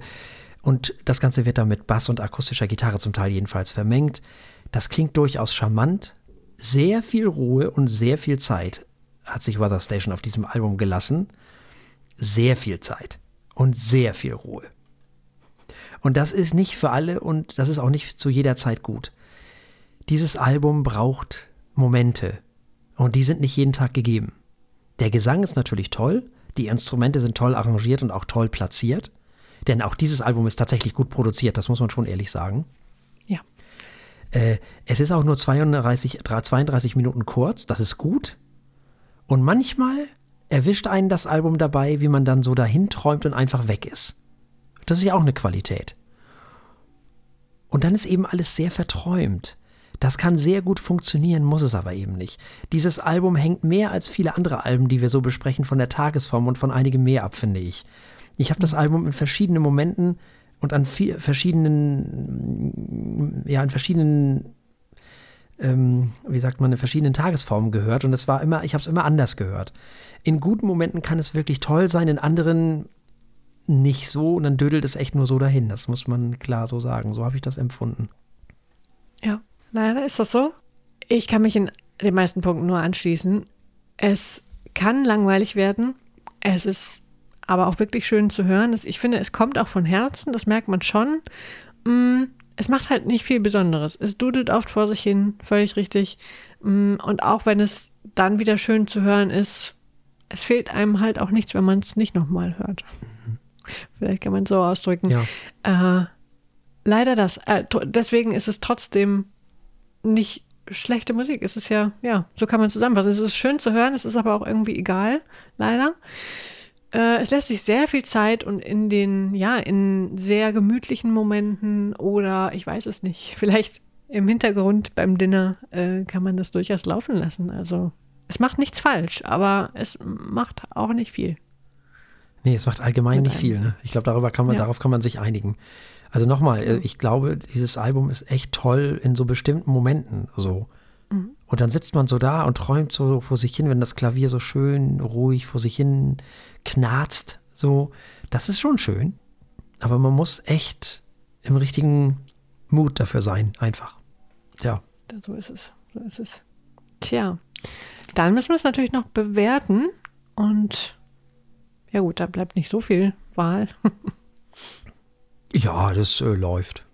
und das Ganze wird dann mit Bass und akustischer Gitarre zum Teil jedenfalls vermengt. Das klingt durchaus charmant. Sehr viel Ruhe und sehr viel Zeit hat sich Weather Station auf diesem Album gelassen. Sehr viel Zeit und sehr viel Ruhe. Und das ist nicht für alle und das ist auch nicht zu jeder Zeit gut. Dieses Album braucht Momente und die sind nicht jeden Tag gegeben. Der Gesang ist natürlich toll, die Instrumente sind toll arrangiert und auch toll platziert. Denn auch dieses Album ist tatsächlich gut produziert, das muss man schon ehrlich sagen. Ja. Äh, es ist auch nur 32, 32 Minuten kurz, das ist gut. Und manchmal erwischt einen das Album dabei, wie man dann so dahin träumt und einfach weg ist. Das ist ja auch eine Qualität. Und dann ist eben alles sehr verträumt. Das kann sehr gut funktionieren, muss es aber eben nicht. Dieses Album hängt mehr als viele andere Alben, die wir so besprechen, von der Tagesform und von einigem mehr ab, finde ich. Ich habe das Album in verschiedenen Momenten und an vier, verschiedenen, ja, in verschiedenen, ähm, wie sagt man, in verschiedenen Tagesformen gehört und es war immer, ich habe es immer anders gehört. In guten Momenten kann es wirklich toll sein, in anderen nicht so und dann dödelt es echt nur so dahin. Das muss man klar so sagen. So habe ich das empfunden. Ja, leider ist das so. Ich kann mich in den meisten Punkten nur anschließen. Es kann langweilig werden. Es ist aber auch wirklich schön zu hören. Ich finde, es kommt auch von Herzen, das merkt man schon. Mm, es macht halt nicht viel Besonderes. Es dudelt oft vor sich hin, völlig richtig. Mm, und auch wenn es dann wieder schön zu hören ist, es fehlt einem halt auch nichts, wenn man es nicht nochmal hört. Mhm. Vielleicht kann man es so ausdrücken. Ja. Äh, leider das. Äh, deswegen ist es trotzdem nicht schlechte Musik. Es ist ja, ja, so kann man zusammenfassen. Es ist schön zu hören, es ist aber auch irgendwie egal, leider. Äh, es lässt sich sehr viel Zeit und in den, ja, in sehr gemütlichen Momenten oder ich weiß es nicht, vielleicht im Hintergrund beim Dinner äh, kann man das durchaus laufen lassen. Also es macht nichts falsch, aber es macht auch nicht viel. Nee, es macht allgemein nicht viel. Ne? Ich glaube, darüber kann man, ja. darauf kann man sich einigen. Also nochmal, äh, ich glaube, dieses Album ist echt toll in so bestimmten Momenten so. Mhm. Und dann sitzt man so da und träumt so vor sich hin, wenn das Klavier so schön ruhig vor sich hin knarzt. So, das ist schon schön. Aber man muss echt im richtigen Mut dafür sein, einfach. Ja. So ist es. So ist es. Tja, dann müssen wir es natürlich noch bewerten. Und ja gut, da bleibt nicht so viel Wahl. ja, das äh, läuft.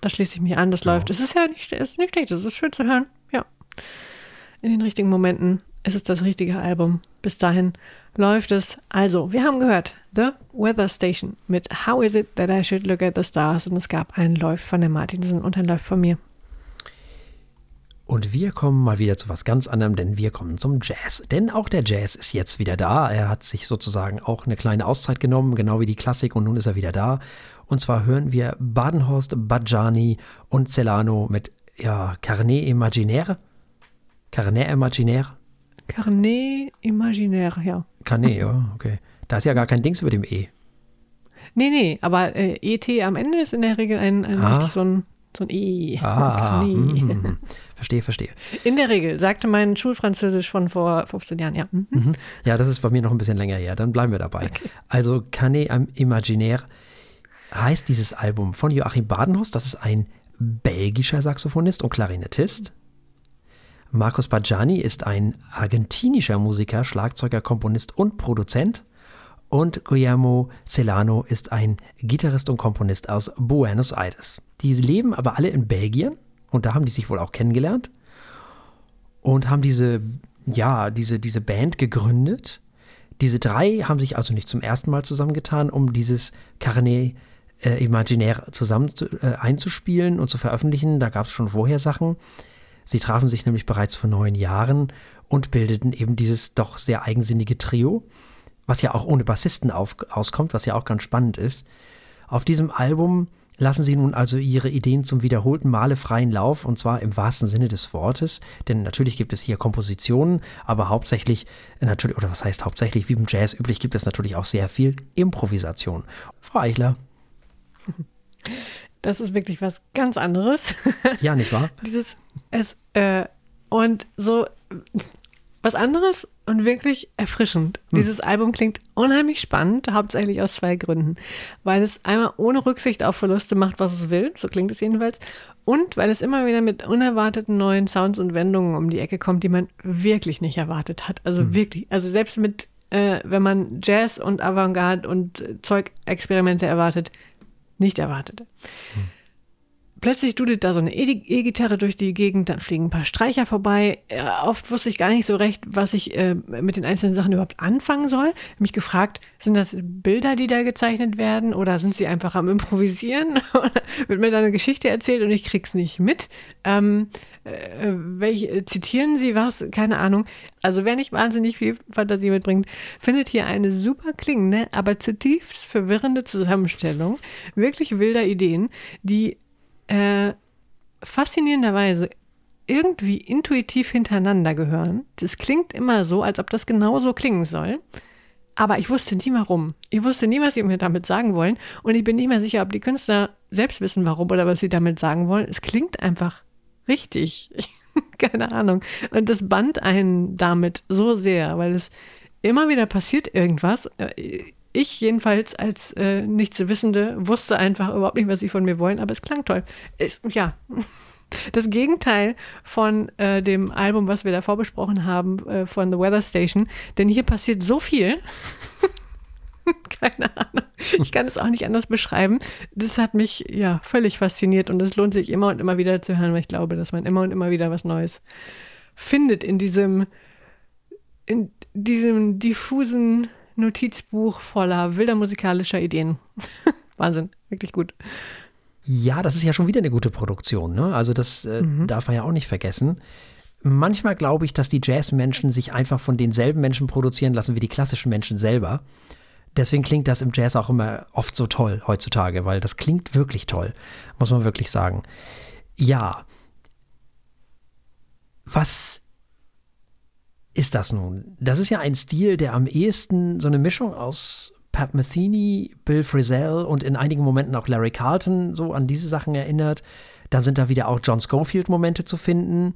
Da schließe ich mich an, das ja. läuft. Es ist ja nicht, es ist nicht schlecht, es ist schön zu hören. Ja. In den richtigen Momenten ist es das richtige Album. Bis dahin läuft es. Also, wir haben gehört The Weather Station mit How Is It That I Should Look at the Stars und es gab einen Läuf von der Martinsen und ein Läuf von mir. Und wir kommen mal wieder zu was ganz anderem, denn wir kommen zum Jazz. Denn auch der Jazz ist jetzt wieder da. Er hat sich sozusagen auch eine kleine Auszeit genommen, genau wie die Klassik, und nun ist er wieder da. Und zwar hören wir Badenhorst, Badjani und Celano mit ja, Carnet Imaginaire. Carnet Imaginaire? Carnet Imaginaire, ja. Carnet, ja, okay. Da ist ja gar kein Dings über dem E. Nee, nee, aber äh, ET am Ende ist in der Regel ein, ein Ah. so ein so ein E. Ah, Carnet. mm, verstehe, verstehe. In der Regel, sagte mein Schulfranzösisch von vor 15 Jahren, ja. Mhm. Mhm. Ja, das ist bei mir noch ein bisschen länger her. Dann bleiben wir dabei. Also Canet am Imaginaire heißt dieses Album von Joachim Badenhorst. Das ist ein belgischer Saxophonist und Klarinettist. Marcos Bajani ist ein argentinischer Musiker, Schlagzeuger, Komponist und Produzent. Und Guillermo Celano ist ein Gitarrist und Komponist aus Buenos Aires. Die leben aber alle in Belgien und da haben die sich wohl auch kennengelernt und haben diese, ja, diese, diese Band gegründet. Diese drei haben sich also nicht zum ersten Mal zusammengetan, um dieses Carnet äh, Imaginaire zusammen zu, äh, einzuspielen und zu veröffentlichen. Da gab es schon vorher Sachen. Sie trafen sich nämlich bereits vor neun Jahren und bildeten eben dieses doch sehr eigensinnige Trio, was ja auch ohne Bassisten auf, auskommt, was ja auch ganz spannend ist. Auf diesem Album lassen sie nun also ihre Ideen zum wiederholten Male freien Lauf und zwar im wahrsten Sinne des Wortes, denn natürlich gibt es hier Kompositionen, aber hauptsächlich äh, natürlich oder was heißt hauptsächlich wie im Jazz üblich gibt es natürlich auch sehr viel Improvisation. Frau Eichler, Das ist wirklich was ganz anderes. ja nicht wahr? Dieses, es, äh, und so was anderes und wirklich erfrischend. Dieses Album klingt unheimlich spannend, hauptsächlich aus zwei Gründen. Weil es einmal ohne Rücksicht auf Verluste macht, was es will, so klingt es jedenfalls, und weil es immer wieder mit unerwarteten neuen Sounds und Wendungen um die Ecke kommt, die man wirklich nicht erwartet hat. Also wirklich, also selbst mit, äh, wenn man Jazz und Avantgarde und Zeugexperimente erwartet, nicht erwartet. Plötzlich dudelt da so eine E- E-Gitarre durch die Gegend, dann fliegen ein paar Streicher vorbei. Äh, oft wusste ich gar nicht so recht, was ich äh, mit den einzelnen Sachen überhaupt anfangen soll. Mich gefragt, sind das Bilder, die da gezeichnet werden oder sind sie einfach am Improvisieren? Wird mir da eine Geschichte erzählt und ich krieg's nicht mit? Ähm, äh, welche, äh, zitieren sie was? Keine Ahnung. Also wer nicht wahnsinnig viel Fantasie mitbringt, findet hier eine super klingende, aber zutiefst verwirrende Zusammenstellung wirklich wilder Ideen, die äh, faszinierenderweise irgendwie intuitiv hintereinander gehören. Das klingt immer so, als ob das genauso klingen soll. Aber ich wusste nie warum. Ich wusste nie, was sie mir damit sagen wollen. Und ich bin nicht mehr sicher, ob die Künstler selbst wissen, warum oder was sie damit sagen wollen. Es klingt einfach richtig. Keine Ahnung. Und das band einen damit so sehr, weil es immer wieder passiert irgendwas. Ich jedenfalls als äh, Nichtswissende wusste einfach überhaupt nicht, was sie von mir wollen, aber es klang toll. Es, ja, das Gegenteil von äh, dem Album, was wir davor besprochen haben, äh, von The Weather Station. Denn hier passiert so viel. Keine Ahnung. Ich kann es auch nicht anders beschreiben. Das hat mich ja völlig fasziniert und es lohnt sich immer und immer wieder zu hören, weil ich glaube, dass man immer und immer wieder was Neues findet in diesem, in diesem diffusen Notizbuch voller wilder musikalischer Ideen. Wahnsinn, wirklich gut. Ja, das ist ja schon wieder eine gute Produktion. Ne? Also das äh, darf man ja auch nicht vergessen. Manchmal glaube ich, dass die Jazzmenschen sich einfach von denselben Menschen produzieren lassen wie die klassischen Menschen selber. Deswegen klingt das im Jazz auch immer oft so toll heutzutage, weil das klingt wirklich toll, muss man wirklich sagen. Ja. Was ist das nun? Das ist ja ein Stil, der am ehesten so eine Mischung aus Pat Metheny, Bill Frisell und in einigen Momenten auch Larry Carlton so an diese Sachen erinnert. Dann sind da wieder auch John Schofield-Momente zu finden.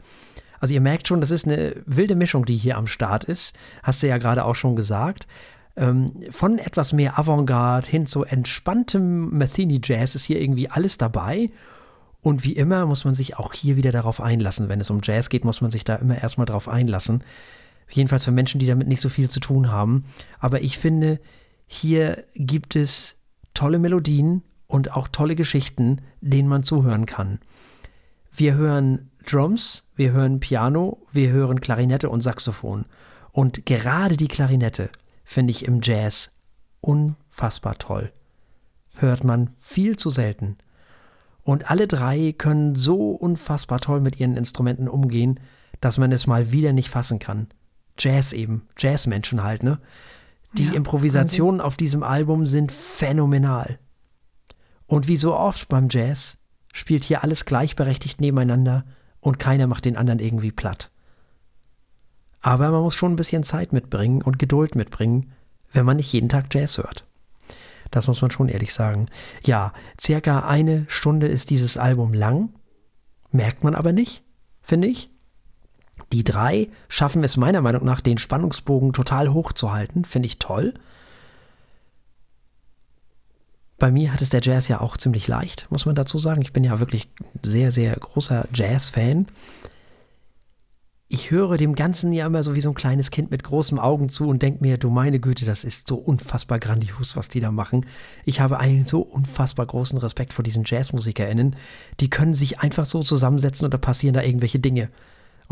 Also ihr merkt schon, das ist eine wilde Mischung, die hier am Start ist. Hast du ja gerade auch schon gesagt. Ähm, von etwas mehr Avantgarde hin zu entspanntem Metheny-Jazz ist hier irgendwie alles dabei. Und wie immer muss man sich auch hier wieder darauf einlassen. Wenn es um Jazz geht, muss man sich da immer erstmal drauf einlassen. Jedenfalls für Menschen, die damit nicht so viel zu tun haben. Aber ich finde, hier gibt es tolle Melodien und auch tolle Geschichten, denen man zuhören kann. Wir hören Drums, wir hören Piano, wir hören Klarinette und Saxophon. Und gerade die Klarinette finde ich im Jazz unfassbar toll. Hört man viel zu selten. Und alle drei können so unfassbar toll mit ihren Instrumenten umgehen, dass man es mal wieder nicht fassen kann. Jazz eben, Jazzmenschen halt, ne? Die ja, Improvisationen auf diesem Album sind phänomenal. Und wie so oft beim Jazz spielt hier alles gleichberechtigt nebeneinander und keiner macht den anderen irgendwie platt. Aber man muss schon ein bisschen Zeit mitbringen und Geduld mitbringen, wenn man nicht jeden Tag Jazz hört. Das muss man schon ehrlich sagen. Ja, circa eine Stunde ist dieses Album lang. Merkt man aber nicht, finde ich. Die drei schaffen es meiner Meinung nach, den Spannungsbogen total hoch zu halten. Finde ich toll. Bei mir hat es der Jazz ja auch ziemlich leicht, muss man dazu sagen. Ich bin ja wirklich sehr, sehr großer Jazz-Fan ich höre dem Ganzen ja immer so wie so ein kleines Kind mit großen Augen zu und denke mir, du meine Güte, das ist so unfassbar grandios, was die da machen. Ich habe einen so unfassbar großen Respekt vor diesen JazzmusikerInnen. Die können sich einfach so zusammensetzen und da passieren da irgendwelche Dinge.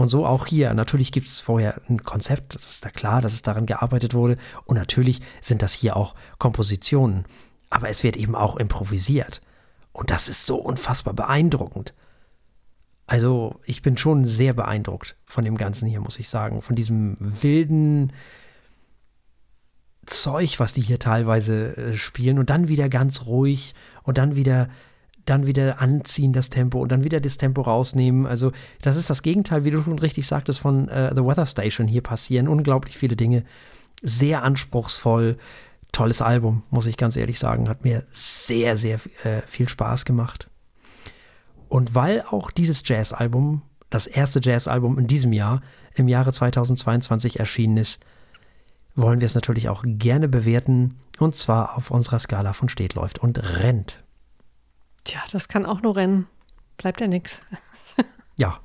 Und so auch hier. Natürlich gibt es vorher ein Konzept, das ist da klar, dass es daran gearbeitet wurde. Und natürlich sind das hier auch Kompositionen. Aber es wird eben auch improvisiert. Und das ist so unfassbar beeindruckend. Also ich bin schon sehr beeindruckt von dem Ganzen hier, muss ich sagen. Von diesem wilden Zeug, was die hier teilweise äh, spielen und dann wieder ganz ruhig und dann wieder dann wieder anziehen das Tempo und dann wieder das Tempo rausnehmen. Also das ist das Gegenteil, wie du schon richtig sagtest, von äh, The Weather Station hier passieren. Unglaublich viele Dinge. Sehr anspruchsvoll. Tolles Album, muss ich ganz ehrlich sagen. Hat mir sehr, sehr äh, viel Spaß gemacht. Und weil auch dieses Jazzalbum, das erste Jazzalbum in diesem Jahr, im Jahre 2022 erschienen ist, wollen wir es natürlich auch gerne bewerten und zwar auf unserer Skala von steht, läuft und rennt. Tja, das kann auch nur rennen. Bleibt ja nichts. ja.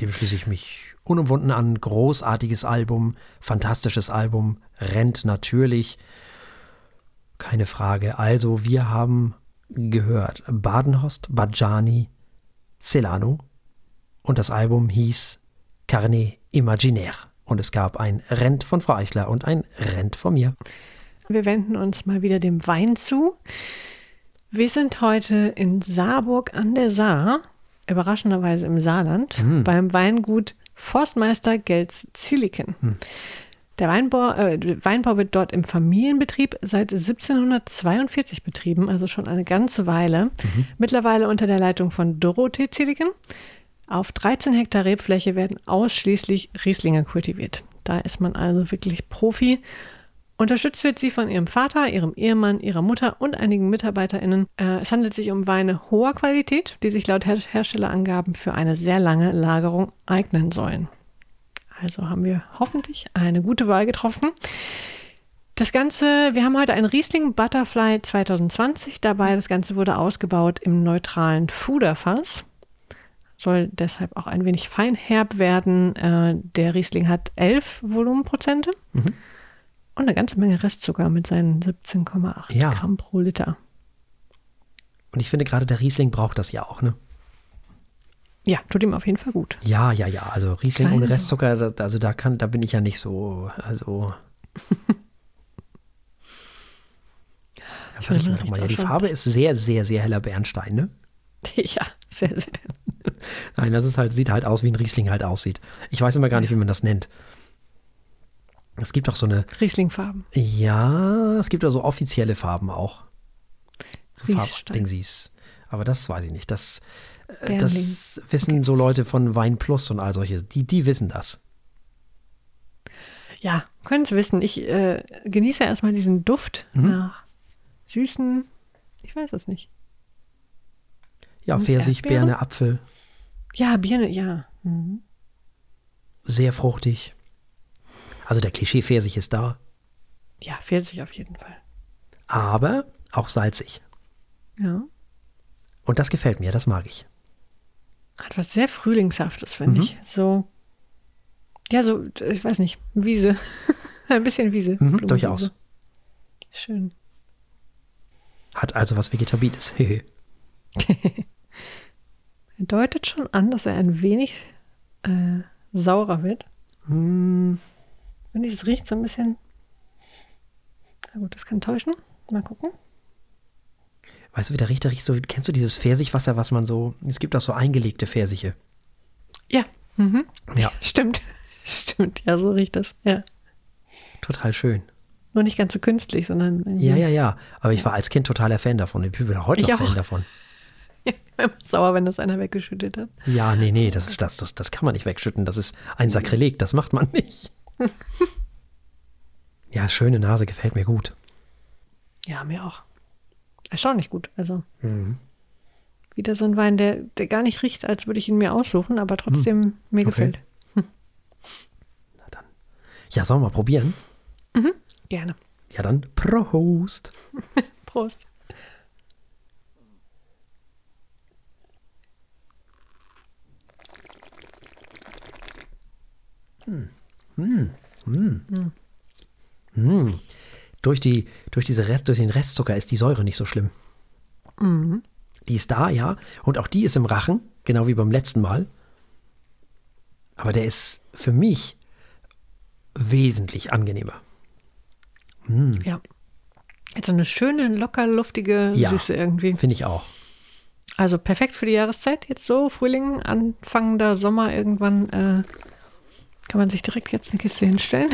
Dem schließe ich mich unumwunden an. Großartiges Album, fantastisches Album, rennt natürlich. Keine Frage. Also, wir haben gehört Badenhorst, Bajani, Celano und das Album hieß Carnet Imaginaire und es gab ein Rent von Frau Eichler und ein Rent von mir. Wir wenden uns mal wieder dem Wein zu. Wir sind heute in Saarburg an der Saar, überraschenderweise im Saarland, hm. beim Weingut Forstmeister Gelz-Zilliken. Hm. Der Weinbau, äh, Weinbau wird dort im Familienbetrieb seit 1742 betrieben, also schon eine ganze Weile. Mhm. Mittlerweile unter der Leitung von Dorothee Zilliken. Auf 13 Hektar Rebfläche werden ausschließlich Rieslinger kultiviert. Da ist man also wirklich Profi. Unterstützt wird sie von ihrem Vater, ihrem Ehemann, ihrer Mutter und einigen MitarbeiterInnen. Äh, es handelt sich um Weine hoher Qualität, die sich laut Her Herstellerangaben für eine sehr lange Lagerung eignen sollen. Also haben wir hoffentlich eine gute Wahl getroffen. Das Ganze, wir haben heute ein Riesling Butterfly 2020 dabei. Das Ganze wurde ausgebaut im neutralen Fuderfass. Soll deshalb auch ein wenig feinherb werden. Äh, der Riesling hat 11 Volumenprozente mhm. Und eine ganze Menge Restzucker mit seinen 17,8 ja. Gramm pro Liter. Und ich finde gerade der Riesling braucht das ja auch, ne? Ja, tut ihm auf jeden Fall gut. Ja, ja, ja. Also Riesling Kleine ohne Restzucker, also da kann, da bin ich ja nicht so, also. ja, wir doch mal. Ja, die Farbe ist sehr, sehr, sehr heller Bernstein, ne? Ja, sehr, sehr. Nein, das ist halt, sieht halt aus, wie ein Riesling halt aussieht. Ich weiß immer gar nicht, wie man das nennt. Es gibt auch so eine. Rieslingfarben. Ja, es gibt also offizielle Farben auch. So Farbdingsies. Aber das weiß ich nicht. Das, Bernling. Das wissen okay. so Leute von Wein Plus und all solche, die, die wissen das. Ja, können es wissen. Ich äh, genieße erstmal diesen Duft mhm. nach süßen, ich weiß es nicht. Ja, Pfirsich, Birne, Apfel. Ja, Birne, ja. Mhm. Sehr fruchtig. Also der Klischee Pfirsich ist da. Ja, Pfirsich auf jeden Fall. Aber auch salzig. Ja. Und das gefällt mir, das mag ich. Hat was sehr Frühlingshaftes, finde mhm. ich. So, ja, so, ich weiß nicht, Wiese. Ein bisschen Wiese. Mhm, durchaus. Schön. Hat also was Vegetabiles. Er deutet schon an, dass er ein wenig äh, saurer wird. Und es riecht so ein bisschen. Na gut, das kann täuschen. Mal gucken. weißt du, wie der Richter riecht? So, kennst du dieses Pfirsichwasser, was man so. Es gibt auch so eingelegte Pfirsiche. Ja. Mhm. Ja, Stimmt. Stimmt, ja, so riecht das. Ja. total schön. Nur nicht ganz so künstlich, sondern. Ja, ja, ja. Aber ich war als Kind totaler Fan davon. Ich bin auch heute Ich noch auch. Fan davon. Ich bin immer sauer, wenn das einer weggeschüttet hat. Ja, nee, nee, das, das, das, das kann man nicht wegschütten. Das ist ein Sakrileg, das macht man nicht. Ja, schöne Nase gefällt mir gut. Ja, mir auch. Erstaunlich gut. Also Mhm. wieder so ein Wein, der, der gar nicht riecht, als würde ich ihn mir aussuchen, aber trotzdem mir Hm. Okay. gefällt. Na dann. Ja, sollen wir mal probieren? Gerne. Ja, dann Prost. Prost. Durch, die, durch, diese Rest, durch den Restzucker ist die Säure nicht so schlimm. Die ist da, ja. Und auch die ist im Rachen, genau wie beim letzten Mal. Aber der ist für mich wesentlich angenehmer. Ja. Jetzt so eine schöne, locker luftige Ja. Süße irgendwie. Finde ich auch. Also perfekt für die Jahreszeit. Jetzt so Frühling, anfangender Sommer irgendwann äh, kann man sich direkt jetzt eine Kiste hinstellen.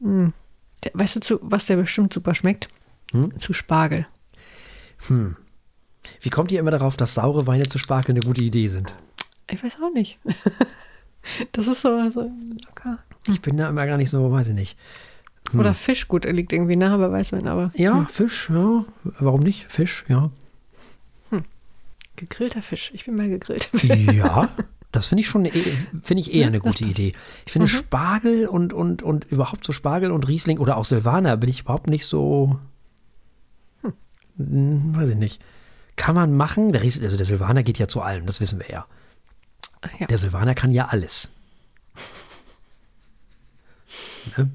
mm. der, weißt du, zu, was der bestimmt super schmeckt? Zu Spargel. Wie kommt ihr immer darauf, dass saure Weine zu Spargel eine gute Idee sind? Ich weiß auch nicht. das ist so, so locker. Ich bin da immer gar nicht so, weiß ich nicht. Oder Fisch, gut, er liegt irgendwie nah bei Weißwein, aber Ja, Fisch, ja. Warum nicht? Fisch, ja. gegrillter Fisch. Ich bin mal gegrillt. Fisch. Ja, das finde ich schon, eh- finde ich eher eine gute Idee. Ich finde Spargel und, und, und überhaupt so Spargel und Riesling oder auch Silvaner bin ich überhaupt nicht so, hm, weiß ich nicht. Kann man machen. Der, Ries, also der Silvaner geht ja zu allem, das wissen wir ja. Ja. Der Silvaner kann ja alles. Ne?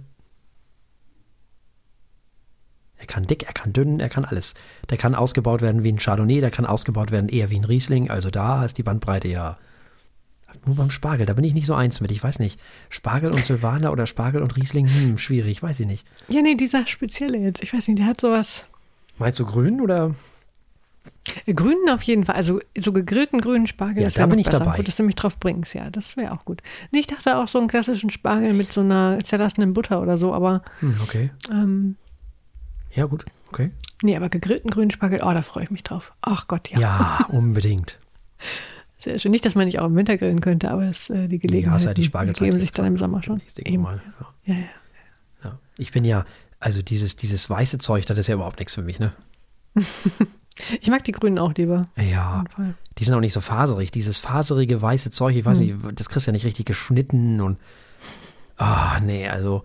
Er kann dick, er kann dünn, er kann alles. Der kann ausgebaut werden wie ein Chardonnay, der kann ausgebaut werden eher wie ein Riesling. Also da ist die Bandbreite ja. Nur beim Spargel, da bin ich nicht so eins mit. Ich weiß nicht. Spargel und Silvaner oder Spargel und Riesling, hm, schwierig, weiß ich nicht. Ja, nee, dieser spezielle jetzt. Ich weiß nicht, der hat sowas. Meinst du grün oder? Grünen auf jeden Fall. Also so gegrillten grünen Spargel. Ja, das da bin ich besser. dabei. Gut, dass du mich drauf bringst. Ja, das wäre auch gut. Nee, ich dachte auch so einen klassischen Spargel mit so einer zerlassenen Butter oder so. Aber Hm, okay. ähm, Ja, gut. Okay. nee, aber gegrillten grünen Spargel, oh, da freue ich mich drauf. Ach Gott, ja. Ja, unbedingt. Sehr schön. Nicht, dass man nicht auch im Winter grillen könnte, aber es, äh, die Gelegenheit ja die Spargelzeit. geben sich dann im. Sommer schon. Eben. Mal. Ja. Ja, ja. Ja. Ich bin ja, also dieses, dieses weiße Zeug, das ist ja überhaupt nichts für mich, ne? Ich mag die Grünen auch lieber. Ja. Auf jeden Fall. Die sind auch nicht so faserig. Dieses faserige weiße Zeug, ich weiß Hm. nicht, das kriegst du ja nicht richtig geschnitten und. Ah, nee, also.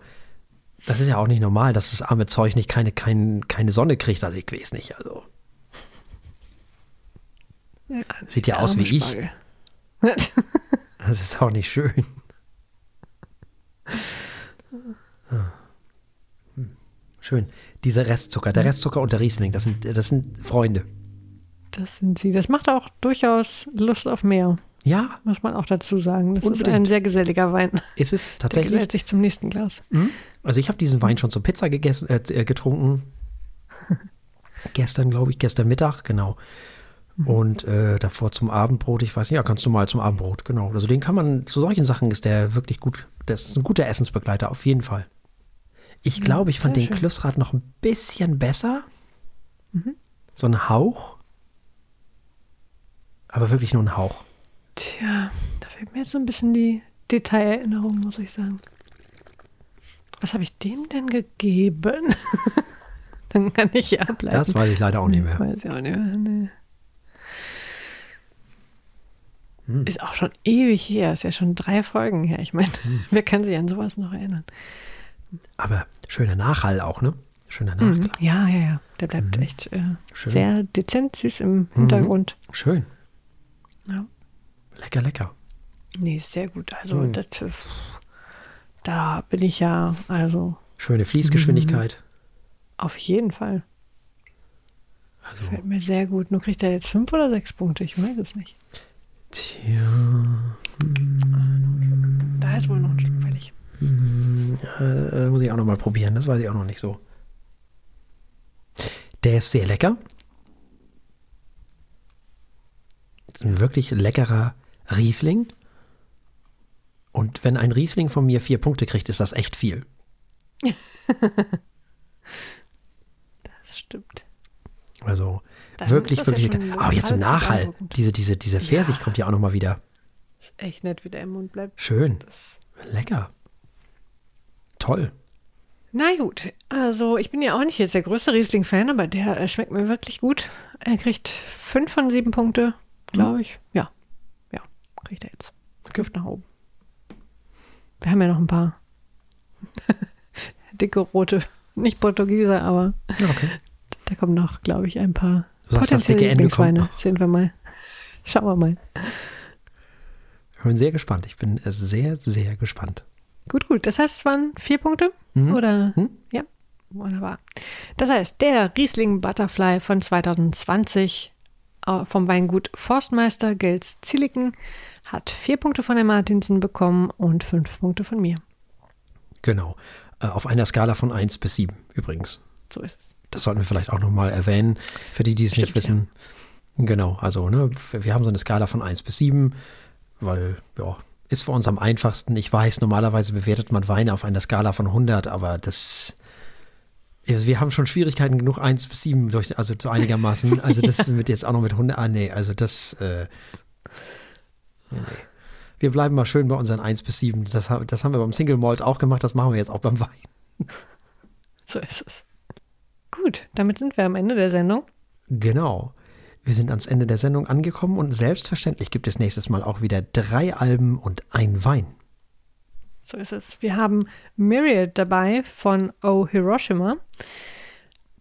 Das ist ja auch nicht normal, dass das arme Zeug nicht keine, kein, keine Sonne kriegt. Also ich weiß nicht. Also. Sieht ja der aus wie ich. Das ist auch nicht schön. Ah. Hm. Schön. Dieser Restzucker, Hm. der Restzucker und der Riesling, das sind, das sind Freunde. Das sind sie. Das macht auch durchaus Lust auf mehr, Ja, muss man auch dazu sagen. Das ist Unbedingt. ein sehr geselliger Wein. ist es Der tatsächlich. gesellt sich zum nächsten Glas. Also ich habe diesen Wein schon zur Pizza gegessen, äh, äh, getrunken. gestern, glaube ich, gestern Mittag, genau. Und äh, davor zum Abendbrot, ich weiß nicht, ja, ganz normal zum Abendbrot, genau. Also den kann man, zu solchen Sachen ist der wirklich gut, das ist ein guter Essensbegleiter, auf jeden Fall. Ich glaube, ich fand sehr den schön. Klüssrad noch ein bisschen besser. So ein Hauch. Aber wirklich nur ein Hauch. Tja, da fehlt mir jetzt so ein bisschen die Detailerinnerung, muss ich sagen. Was habe ich dem denn gegeben? Dann kann ich ja bleiben. Das weiß ich leider auch nicht mehr. Weiß ich auch nicht mehr. Nee. Hm. Ist auch schon ewig her, ist ja schon drei Folgen her. Ich meine, Hm. wer kann sich an sowas noch erinnern? Aber schöner Nachhall auch, ne? Schöner Nachhall. Mhm. Ja, ja, ja. Der bleibt echt äh, sehr dezent süß im Hintergrund. Schön. Ja. Lecker, lecker. Nee, ist sehr gut. Also, Mhm. das, äh, da bin ich ja, also Schöne Fließgeschwindigkeit. auf jeden Fall. Also, Fällt mir sehr gut. Nur kriegt er jetzt fünf oder sechs Punkte? Ich weiß es nicht. Tja, Da ist wohl noch ein Stück fällig. äh, muss ich auch noch mal probieren. Das weiß ich auch noch nicht so. Der ist sehr lecker. Ist ein wirklich leckerer Riesling. Und wenn ein Riesling von mir vier Punkte kriegt, ist das echt viel. Das stimmt. Also Dann wirklich, ja wirklich lecker. Aber jetzt im Nachhall, diese, diese, diese Pfirsich Ja. kommt ja auch noch mal wieder. Ist echt nett, wie der im Mund bleibt. Schön. Das Lecker. Toll. Na gut, also ich bin ja auch nicht jetzt der größte Riesling-Fan, aber der äh, schmeckt mir wirklich gut. Er kriegt fünf von sieben Punkte, glaube ich. Ja, ja, kriegt er jetzt. Gift nach oben. Wir haben ja noch ein paar dicke rote, nicht Portugieser, aber Ja, okay. Da kommen noch, glaube ich, ein paar Du sagst, Lieblingsweine. noch. Sehen wir mal. Schauen wir mal. Ich bin sehr gespannt. Ich bin sehr, sehr gespannt. Gut, gut. Das heißt, es waren vier Punkte? Mhm. Oder? Mhm. Ja, wunderbar. Das heißt, der Riesling Butterfly von 2020 äh, vom Weingut Forstmeister Gels-Zilliken hat vier Punkte von der Martinsen bekommen und fünf Punkte von mir. Genau. Äh, auf einer Skala von 1 bis 7 übrigens. So ist es. Das sollten wir vielleicht auch nochmal erwähnen, für die, die es nicht wissen. Genau, also ne, wir haben so eine Skala von 1 bis 7, weil, ja, ist für uns am einfachsten. Ich weiß, normalerweise bewertet man Weine auf einer Skala von 100, aber das, also wir haben schon Schwierigkeiten genug, 1 bis 7, durch, also so einigermaßen. Also das wird jetzt auch noch mit 100, ah nee, also das, äh, nee. Wir bleiben mal schön bei unseren 1 bis 7. Das, das haben wir beim Single Malt auch gemacht, das machen wir jetzt auch beim Wein. So ist es. Gut, damit sind wir am Ende der Sendung. Genau. Wir sind ans Ende der Sendung angekommen und selbstverständlich gibt es nächstes Mal auch wieder drei Alben und ein Wein. So ist es. Wir haben Myriad dabei von Oh Hiroshima,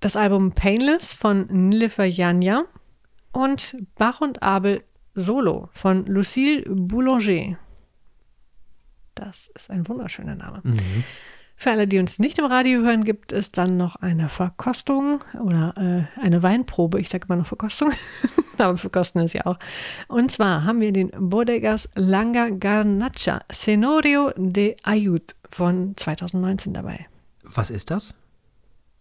das Album Painless von Nilüfer Janja und Bach und Abel Solo von Lucille Boulanger. Das ist ein wunderschöner Name. Für alle, die uns nicht im Radio hören, gibt es dann noch eine Verkostung oder äh, eine Weinprobe. Ich sage immer noch Verkostung, aber verkosten ist ja auch. Und zwar haben wir den Bodegas Langa Garnacha Senorio de Ayud von 2019 dabei. Was ist das?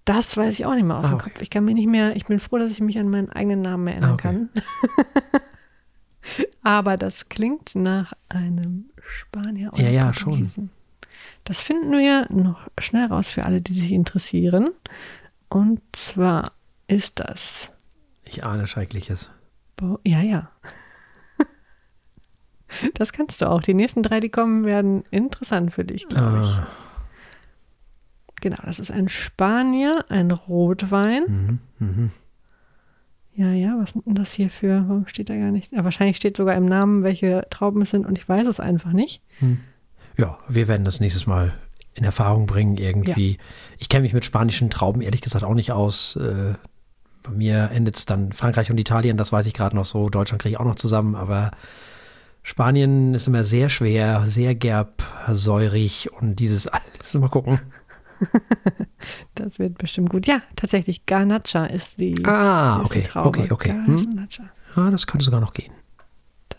Das weiß ich auch nicht mehr aus Ah, dem okay. Kopf. Ich kann mir nicht mehr, ich bin froh, dass ich mich an meinen eigenen Namen erinnern Ah, okay. kann. Aber das klingt nach einem Spanier oder Ja, ja, schon. Das finden wir noch schnell raus für alle, die sich interessieren. Und zwar ist das. Ich ahne Schreckliches. Bo ja, ja. Das kannst du auch. Die nächsten drei, die kommen, werden interessant für dich, glaube ich. Ah, Genau, das ist ein Spanier, ein Rotwein. mhm, mhm. Ja, ja, was sind denn das hier für? Warum steht da gar nicht? Ja, wahrscheinlich steht sogar im Namen, welche Trauben es sind und ich weiß es einfach nicht. Ja, wir werden das nächstes Mal in Erfahrung bringen irgendwie. Ich kenne mich mit spanischen Trauben ehrlich gesagt auch nicht aus. Äh, bei mir endet es dann Frankreich und Italien, das weiß ich gerade noch so. Deutschland kriege ich auch noch zusammen, aber Spanien ist immer sehr schwer, sehr gerb, säurig und dieses alles. Mal gucken. Das wird bestimmt gut. Ja, tatsächlich, Garnacha ist die, Ah, ist okay, die Traube. okay, okay. Hm? Ja, das könnte sogar noch gehen.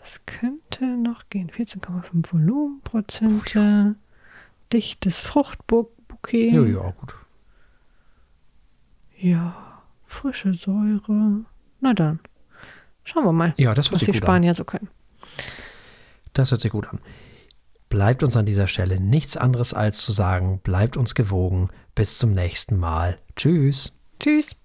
Das könnte noch gehen. 14,5 Volumenprozente. Dichtes Fruchtbouquet. Ja, ja, gut. Ja, frische Säure. Na dann, schauen wir mal, Ja, das hört was sich die gut an. Spanier so können. Das hört sich gut an. Bleibt uns an dieser Stelle nichts anderes als zu sagen, bleibt uns gewogen. Bis zum nächsten Mal. Tschüss. Tschüss.